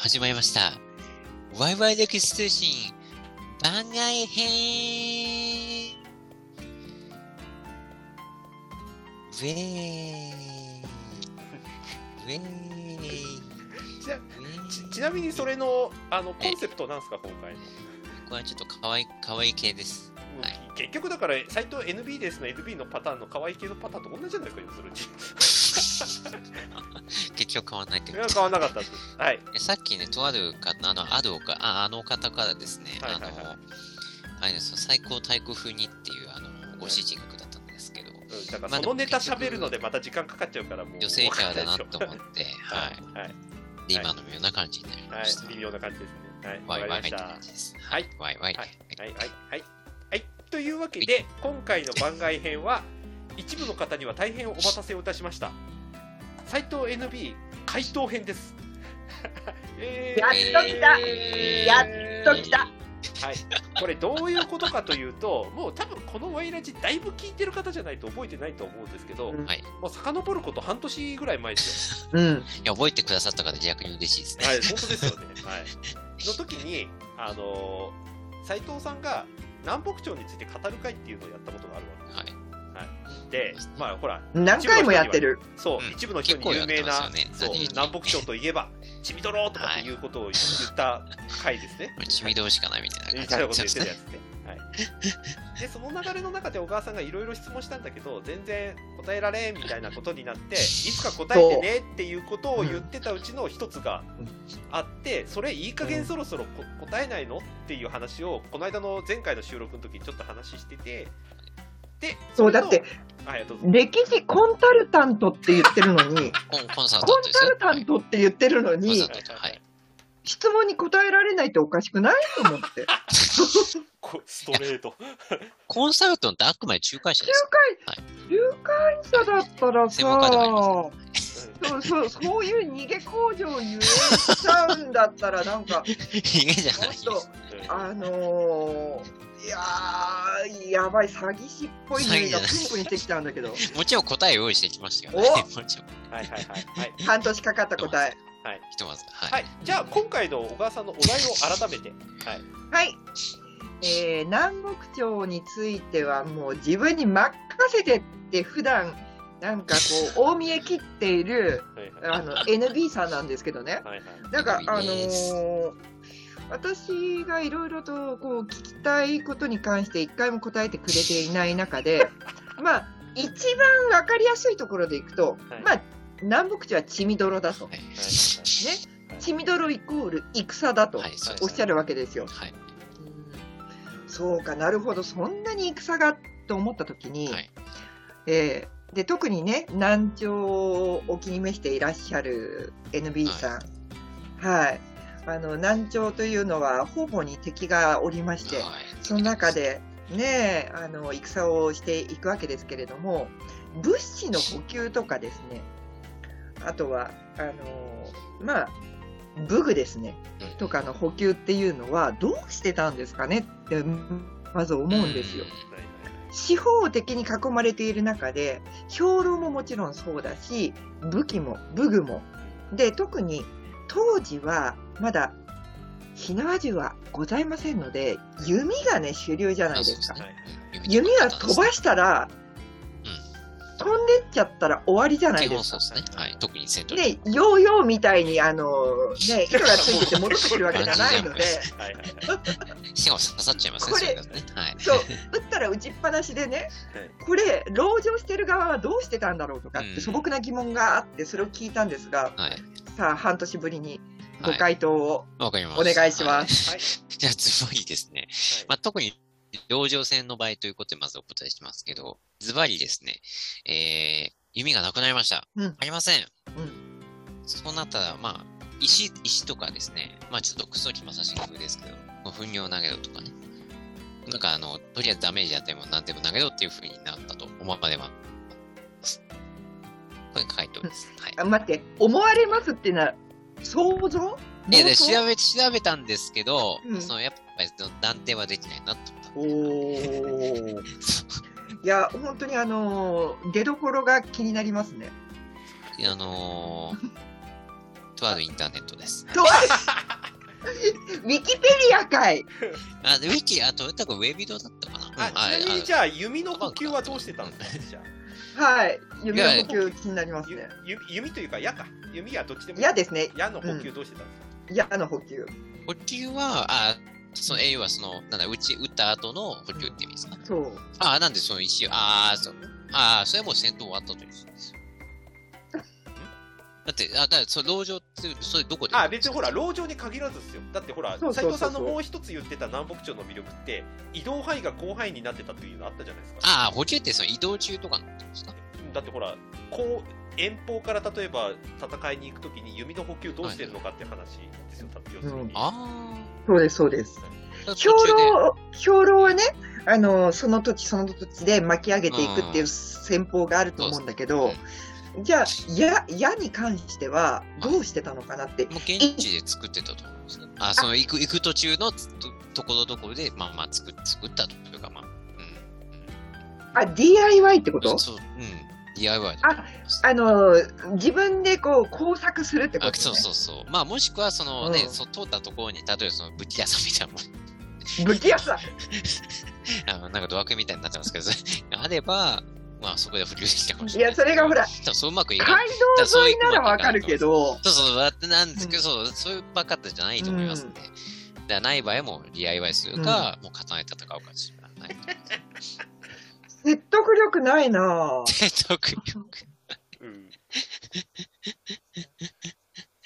始まりました。ワイワイ歴史通信番外編。ウェーイ。ウェーイ。ちなちちなみにそれのあのコンセプトなんですか今回の、これはちょっとかわいかわいい系です。うん。はい結局だからサイト NB ですの NB のパターンの可愛い系のパターンと同じじゃないですか要するに。結局変わんないってこと。変わんなかったですはい。えさっきね、とあるか、あの、あるおか、ああの方からですね、はいはいはい。あの、あれですよ最高太鼓風にっていう、あの、ご指示が下ったんですけど、うんだからまあそのネタ喋るのでまた時間かかっちゃうからもう。女性キャラだなと思って、ははい。い。はい。で、今のような感じになりました。はい。微妙な感じですね。はい。わかりました。感じです。はい。ワイワイ。はいはい。はい。はい。はいというわけで今回の番外編は一部の方には大変お待たせをいたしました斎藤 NB 回答編です えーやっと来たやっと来たはい、これどういうことかというともう多分このワイラジだいぶ聞いてる方じゃないと覚えてないと思うんですけど、うんはい。もう遡ること半年ぐらい前ですよ。うん。いや、覚えてくださった方逆に嬉しいですね。はい、本当ですよね。はい、の時に、あのー斉藤さんが南北朝について語る会っていうのをやったことがあるわけはい。で、まあほら、何回もやってる。そう、うん一部の人に有名な、ねそう南北朝といえば、ちみどろとかっていうことを言った回ですね。血みどろしかないみたいな感じみたいなこと言ってたや。つね。はい、でその流れの中で小川さんがいろいろ質問したんだけど全然答えられんみたいなことになっていつか答えてねっていうことを言ってたうちの一つがあってそれいい加減そろそろこ答えないの？っていう話をこの間の前回の収録の時にちょっと話しててでそうだって歴史コンタルタントって言ってるのに、コンサルタントって言ってるのに。質問に答えられないっておかしくないと思って。こストレート コンサルトンってあくまで仲介者です。仲介者だったらさ、そうそう、そういう逃げ工場言えちゃうんだったら、なんか、ヒゲじゃないです。もっとあのー、いやー、やばい、詐欺師っぽい匂いがプンプンしてきたんだけど、もちろん答え用意してきましたよね。もちろん。はいはいはいはい半年かかった答え。ひとまず。は。はいいじゃあ今回の小川さんのお題を改めてはいはい。えー、南北朝についてはもう自分に任せてって普段なんかこう大見え切っているはいはいあの NB さんなんですけどね。はいはいなんかあの私がいろいろとこう聞きたいことに関して一回も答えてくれていない中で、まあ一番わかりやすいところでいくと、はいまあ南北朝は血みどろだと、はい。ね、血みどろイコール戦だとおっしゃるわけですよ。はい。そうかなるほど。そんなに戦がと思った時に、はい。えーで特にね南朝をお気に召していらっしゃる NB さん。はい、あの南朝というのは方々に敵がおりまして、はい。その中でねあの戦をしていくわけですけれども物資の補給とかですねあとはあのまあ武具ですね。うんとかの補給っていうのはどうしてたんですかね？ってまず思うんですよ。四方的に囲まれている中で兵糧ももちろんそうだし武器も武具も。で特に当時はまだ火縄銃はございませんので弓がね主流じゃないですか。弓は飛ばしたら、飛んでっちゃったら終わりじゃない基ですか本そうですね。はい。特に戦闘でヨーヨーみたいにあのね 糸がついてて戻ってくるわけじゃないのではいはいはいしかも刺さっちゃいますね、これね。はい。そう撃ったら撃ちっぱなしでねこれ籠城してる側はどうしてたんだろうとかっうんて素朴な疑問があってそれを聞いたんですがはい。さあ半年ぶりにごはい。回答をわかります。お願いしまはいす。はいじゃあ、ズバリですね。まあ、特に、籠城戦の場合ということでまずお答えしてますけど、ズバリですね、えー、弓がなくなりました。うんありません。うんそうなったら、まあ、石、石とかですね、まあちょっとクソ気まさしい風ですけど、まあ、糞尿投げろとかね。なんかあの、とりあえずダメージ与えも何でも投げろっていう風になったと思われます。これ回答です。はい。あ待って思われますっていうのは想像？えで妄想？調べ、調べたんですけど、うんそのやっぱり断定はできないなと。おーいや本当にあの出どころが気になりますね。あのーとあるインターネットです。とウィキペディアかい。あ、でウィキ、あと、多分ウェビドだったかな。あちなみにじゃあ弓の補給はどうしてたんですか？じゃあはい。弓の補給気になりますゆね。ゆ弓というか矢か弓はどっちでもいい矢ですね。矢の補給どうしてたんですか、矢の補給。補給は、あ、その、要はその、なんだ、打ち、打った後の補給って意味ですかね。そう。あ、なんでその石を、ああ、そう。ああ、それはもう戦闘終わったというですよ。だって、あ、だから、その、籠城って、それどこで？あ別にほら籠城に限らずですよだってほらそうそうそうそう斉藤さんのもう一つ言ってた南北朝の魅力って移動範囲が広範囲になってたっていうのあったじゃないですかああ、補給ってその移動中とかのことですか？だってほらこう遠方から例えば戦いに行くときに弓の補給どうしてるのかって話ですよ、要するに、あそうです、そうです。あ。兵糧、兵糧はね、あの、その土地その土地で巻き上げていくっていう戦法があると思うんだけど、じゃあ、矢、矢に関してはどうしてたのかなって。もう現地で作ってたと思うんですね。あ、その行く、行く途中のとところどころで、まあまあ作作ったというか、まあ、うん。あ、DIY ってこと？そう、うん。DIY で。ああの、自分でこう工作するってこと、ね、あそうそうそう。まあ、もしくは、そのね、うんそう通ったところに、例えばその武器屋さんみたいなもん、武器屋さん？あのなんかドアクみたいになってますけど、あれば、まあ、そこで普及できたかもしいや、れない。それがほら、そううまくいかない。街道沿いならわかるけど、そうそう、だってなんですけど、そう、そういうばっかったじゃないと思いますんで。だからない場合はもう DIY するか、もう刀で戦うかしかない。説得力ないなぁ。説得力。うん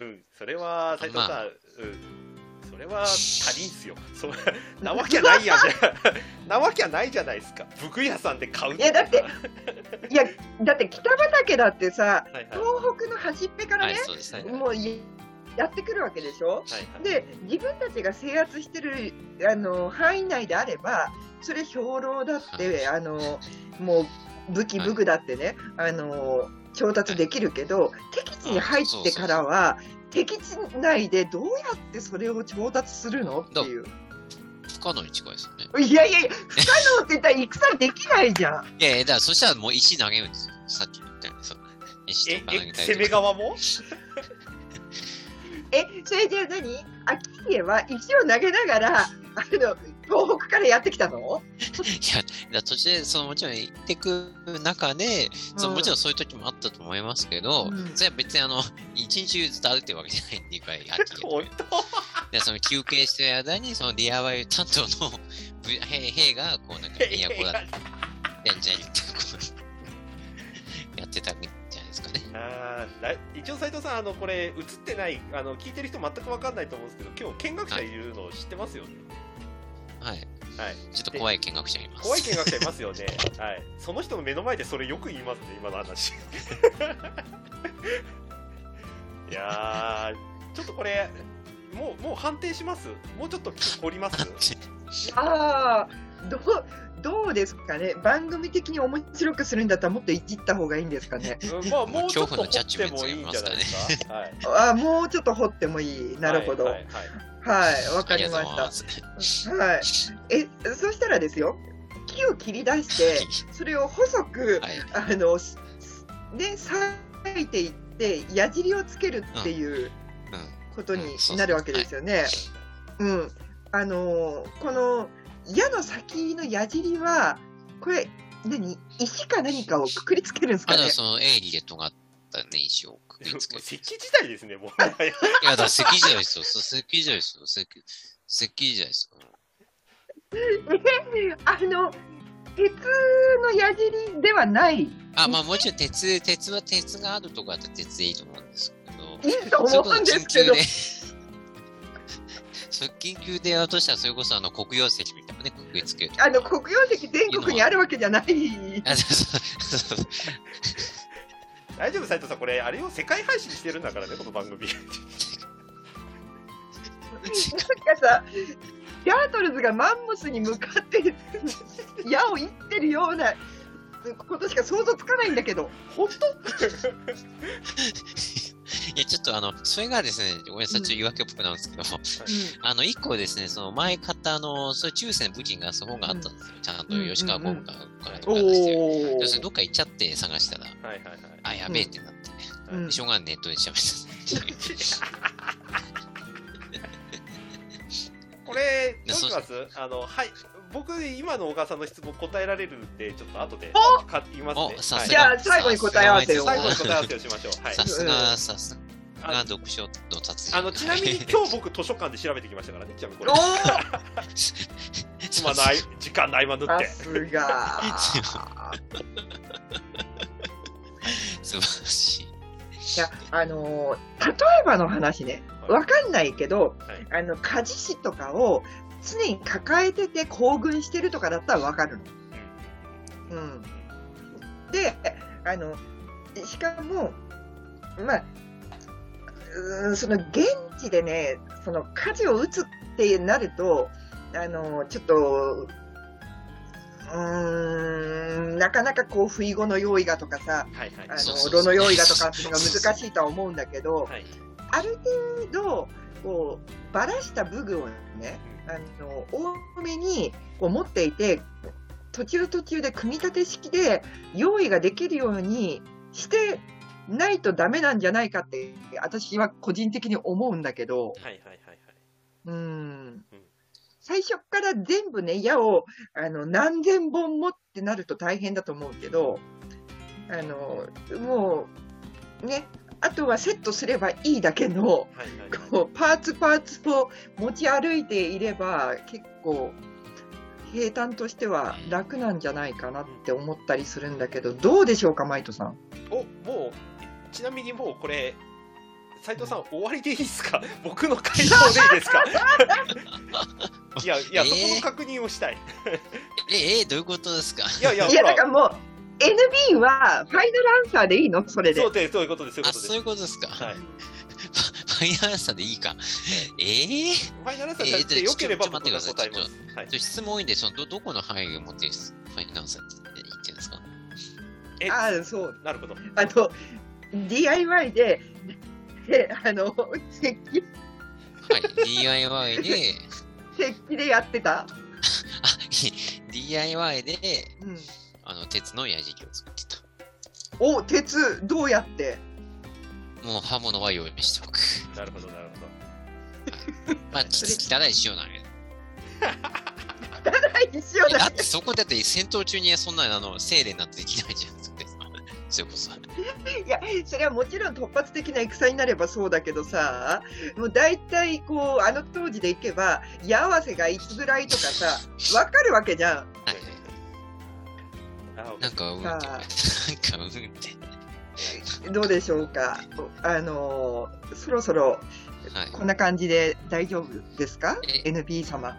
うん、それは斉藤さん、まあうん、それは足りんすよ。そなわけないやんじゃ、なわけないじゃないですか。服屋さんで買ういやだっていや、だって北畠だってさ、はいはい東北の端っぺからはい、ね、そうですね。もういやってくるわけでしょ？はいはいで、自分たちが制圧してるあの範囲内であれば、それ兵糧だって、あのもう武器、武具だってね、あの調達できるけど、敵地に入ってからは、敵地内でどうやってそれを調達するの？っていう。不可能に近いですよね。いやいやいや、不可能って言ったら戦できないじゃん。いやいや、だからそしたらもう石投げるんですよ。さっき言ったように。そう石えとか投げえ攻めたりとか。側も？え、それじゃあ何秋家は石を投げながら、あの、東北からやってきたの？いや、途中で、そのもちろん行ってく中で、そのもちろんそういう時もあったと思いますけど、うん。それは別にあの、一日中ずっと歩いてるわけじゃないって いうか、秋本で、その休憩してる間に、その DIY 担当のぶ兵兵が、こうなんか、当都だって、やんじゃんって、こう、一応斉藤さんあのこれ映ってないあの聞いてる人全く分かんないと思うんですけど今日見学者いるの知ってますよね、はい。はい、ちょっと怖い見学者います。怖い見学者いますよね、はい、その人の目の前でそれよく言いますね今の話。いやーちょっとこれもうもう判定します？もうちょっと掘ります？ああ、どう、どうですかね？番組的に面白くするんだったらもっといじった方がいいんですかね？うんまあもうちょっと掘ってもいいんじゃないですか？はいああ、もうちょっと掘ってもいい。なるほど。はい、わ、かりまし。た。はい。え、そしたらですよ、木を切り出して、それを細く、はい。あの、すね、裂いていって、矢尻をつけるっていううん。ことになるわけですよね。うん。あのーこの矢の先の矢尻は、これ、何？石か何かをくくりつけるんですあとはかね？その鋭利で尖ったね、石をくくりつける。石器時代ですねもういや、だ石器時代ですよ。そう石器時代ですよ。石器石器時代ですよ。あの、鉄の矢尻ではない。あ、まあもちろん鉄、鉄は鉄があるとこだったら鉄でいいと思うんですけど。いいと思うんですけどそれこそ緊急で。そう緊急でやろうとしたら、それこそあの黒曜石みたいなね、くくりつける。あの、黒曜石全国にあるわけじゃない。大丈夫斉藤さんこれあれを世界配信してるんだからねこの番組なんかさ、ギャートルズがマンモスに向かって矢を射ってるようなことしか想像つかないんだけど。本当？いや、ちょっとあの、それがですね、ごめんなさい、ちょっと言い訳っぽくなるんですけど、あの、一個ですね、その前買ったあの、そういう中世の武器がその本があったんですよ。ちゃんと吉川公務からとか出してる。お要するにどっか行っちゃって探したら、はいはいはい。あ、やべえってなってね。うんでしょうがないネットで調べた。これ、でどうします？あの、はい。僕、今の小川さんの質問答えられるんで、ちょっと後で言いますね。じゃあ最後に答え合わせを最後に答え合わせをしましょう。はい。さすが、さすあが読書の達人。あの、ちなみに今日僕図書館で調べてきましたからね。ちなみにこれお。妻の合い時間の合間縫って。さすが。素晴らしい。いや、あのー例えばの話ね、わかんないけど、はいあの、家事師とかを常に抱えてて行軍してるとかだったらわかるの。うん。で、あの、しかも、まあ、うーんその現地でね、その火事を打つってなると、あの、ちょっと、うーん、なかなかこう、不意後の用意がとかさ、はいはいあの、炉の用意がとかっていうのが難しいとは思うんだけど、はい。ある程度、こう、ばらした武具をね、あの、多めにこう持っていて、途中途中で組み立て式で用意ができるようにしてないとダメなんじゃないかって、私は個人的に思うんだけど、はいはいはいはい。うん。最初から全部ね、矢をあの何千本もってなると大変だと思うけど、あの、もう、ね、あとはセットすればいいだけの、はいはいこうパーツパーツを持ち歩いていれば結構平坦としては楽なんじゃないかなって思ったりするんだけどどうでしょうかマイトさん？おもうちなみにもうこれ斉藤さん終わりでいいですか？僕の回答でいいですか？い やいや、えーそこの確認をしたい。え、え、どういうことですか？いやいやいやだからもう NB はファイナルアンサーでいいの？それで。そうでそういうことですそういうあ、ことです。そういうことですか？はい、ファイナルアンサーでいいか？えー、ちファイナルアンサーでよければ僕が答えます、はい。ょっと質問多いんで、そのど、どこの範囲を持ってファイナルアンサーって言ってるんですか？えああそう。なるほど。あの DIY でであの石器はい、DIY で、石器でやってた、あ、DIY で、うん、あの、鉄の矢敷を作ってた。お鉄どうやって？もう刃物は用意しておく。なるほどなるほどまあ、ち汚い塩なんや。汚い石をだだってそこだって戦闘中にそんなあの、精霊なんてできないじゃん。それこそ。いや、それはもちろん突発的な戦になればそうだけどさ、もう大体こう、あの当時でいけば、矢合わせがいつぐらいとかさ、わかるわけじゃん。なんか、うんって、なんか、うんって。どうでしょうか。あのーそろそろはい。こんな感じで大丈夫ですか？え ?NB 様。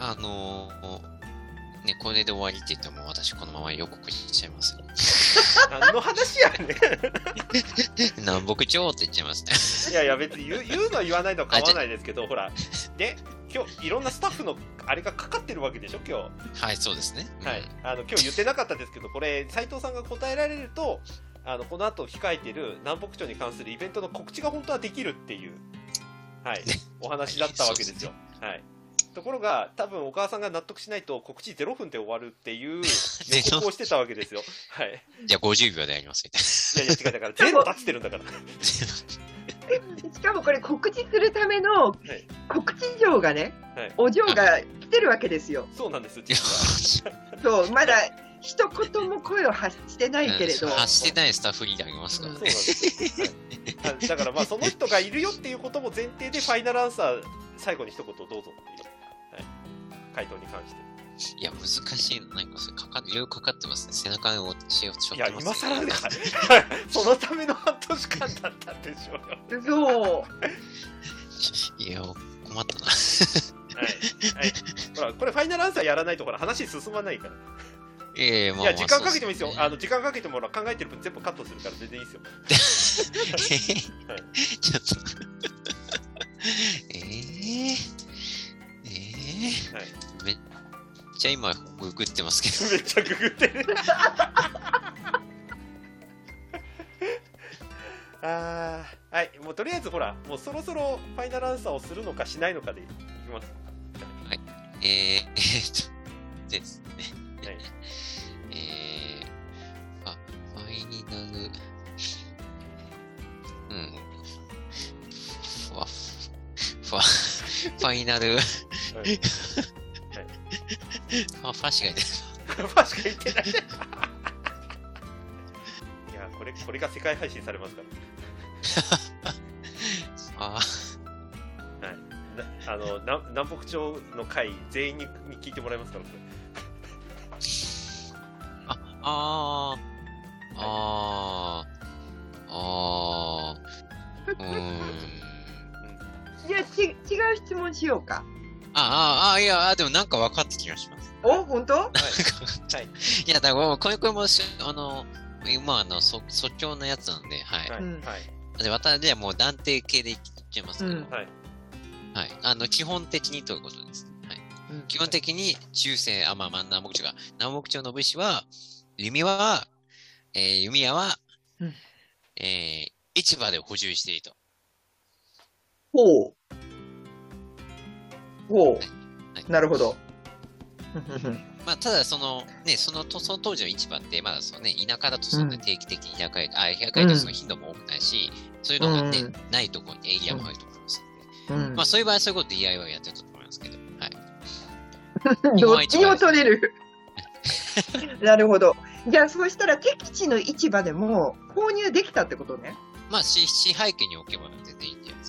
あのー、ね、これで終わりって言ったらもう私このまま予告しちゃいますよ。何の話やね 南北朝って言っちゃいますね。んいやいや別に言う言うのは言わないのは構わないですけどほらで今日いろんなスタッフのあれがかかってるわけでしょ今はい、そうですね。日はい。あの今日言ってなかったですけどこれ斉藤さんが答えられるとあのこの後控えてる南北朝に関するイベントの告知が本当はできるっていうはい。お話だったわけですよ。はい。ところが多分お母さんが納得しないと告知0分で終わるっていう 予告をしてたわけですよ。はい。じゃあ50秒でやりますみたいいやいや違うだから全部立ってるんだから。な。しかもこれ告知するためのい。告知状がね、はい。お嬢が来てるわけですよ。そうなんです実は。そう、まだ一言も声を発してないけれど。発してないスタッフリーダーいますから。ねそうなん。です。よ、はいはい。だからまあその人がいるよっていうことも前提でファイナルアンサー最後に一言どうぞっていう、はい、回答に関していや、難しいの。なんかかか、いろいろかかってますね。背中をしようといやます、今更ね そのための半年間だったんでしょうよそう。いや、困ったな。はい、はい、ほらこれファイナルアンサーやらないとほら話進まないからええまあ、いや時間かけてもいいですよ、そうあの時間かけてもほら考えてる分全部カットするから全然いいですよねはいちょっと。ええええはいめっちゃ今、ググってますけど。めっちゃググってるあーはいもうとりあえずほらもうそろそろファイナルアンサーをするのかしないのかでいきますえー、えー、っと、ですね。はいえー、あ、ファイになる、うん。ふわ、ふわ、ファイナル、はいあ、ファしか言って ファしか言ってない。いやこれこれが世界配信されますから。ない。あなあのな南北朝の会全員にに聞いてもらいますからこれ。あ、あー、あー、あー、うーん。じゃあち違う質問しようか。ああ、あいや、あでもなんか分かってきまします。お本当？はいはいいや、だから、これ、これもし、あの、今、あの、そ即興のやつなんで、はい。はいうんはいで、私はもう断定系でいっちゃいますけど、うんはいはい。あの、基本的にということです。はい。基本的に、中世、あ、まあ、まあ、南北朝が、南北朝の武士は、弓は、えー弓矢は、うんえー市場で補充していると。ほう。ほはい。う。なるほど。まあ、ただ、その、ね、その、とその当時の市場って、まだそのね、田舎だとそんな定期的に開かれて、あ、開かれてその頻度も多くないし、そういうのがね、うんないところにエリアもあると思いますので、うんまあ、そういう場合はそういうこと DIY やってると思いますけど、はい。どっちにも取れる。なるほど。じゃあ、そうしたら敵地の市場でも購入できたってことね。まあ、支支配権に置けば全然いいんじゃない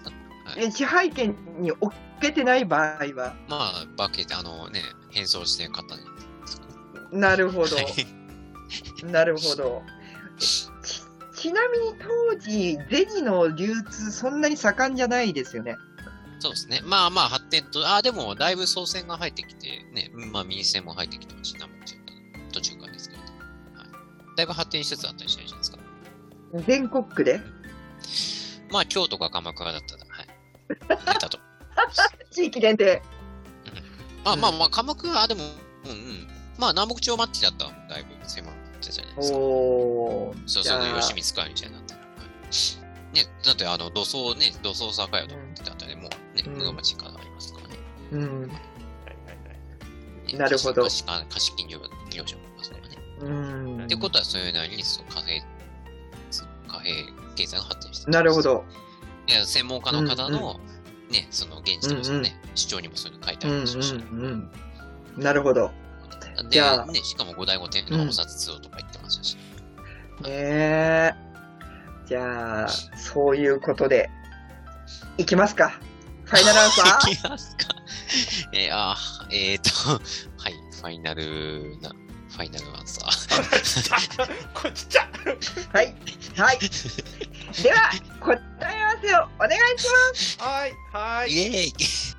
支配権に置けてない場合は？まあ、バケあのね、変装して買ったんじゃないですか？ね。なるほど。は いなるほど。ちちなみに当時、デジの流通、そんなに盛んじゃないですよね。そうですね。まあまあ、発展と、あ、でも、だいぶ総線が入ってきて、ね、まあ、民線も入ってきてますし、南北朝途中からですけど、はい。だいぶ発展しつつあったりしないじゃないですか。全国区で？まあ、京都か鎌倉だったら、はい。出たと。地域限定。まあうんまあまあ、鎌倉は、でも、うんうん。まあ、南北朝マッチだったら、だいぶ狭かったじゃないですか。おー。そうそう、吉光会みたいになったね、だって、あの、土葬ね、土葬酒屋と思ってたあたりも、ね、うん室町からありますからね。うん。なるほど貸金業業者もいますからね。うんってことは、そういうなりに、その貨幣、貨幣経済が発展してなるほ。ど。いや、専門家の方の、ね、その現地のそのね、主張にもそういうの書いてあるでしょうし。んうん。なるほど。じゃあで、ね、しかも五代五天皇お札通とか言ってましたし。ねえ。じゃあ、そういうことで、いきますか。ファイナルアンサー？いきますか。えー、あー、えーと、はい、ファイナルな、ファイナルアンサー。こちっちゃはい。はい。では、答え合わせをお願いします。はいはい。イエーイ